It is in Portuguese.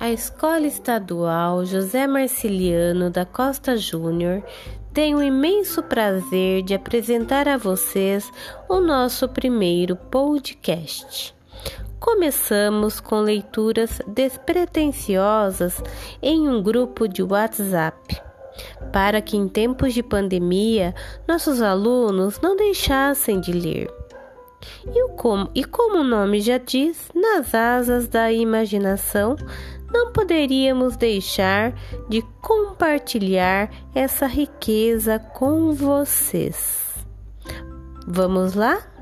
A Escola Estadual José Marciliano da Costa Júnior tem o imenso prazer de apresentar a vocês o nosso primeiro podcast. Começamos com leituras despretensiosas em um grupo de WhatsApp, para que em tempos de pandemia nossos alunos não deixassem de ler. E como, e como o nome já diz, nas asas da imaginação, não poderíamos deixar de compartilhar essa riqueza com vocês. Vamos lá?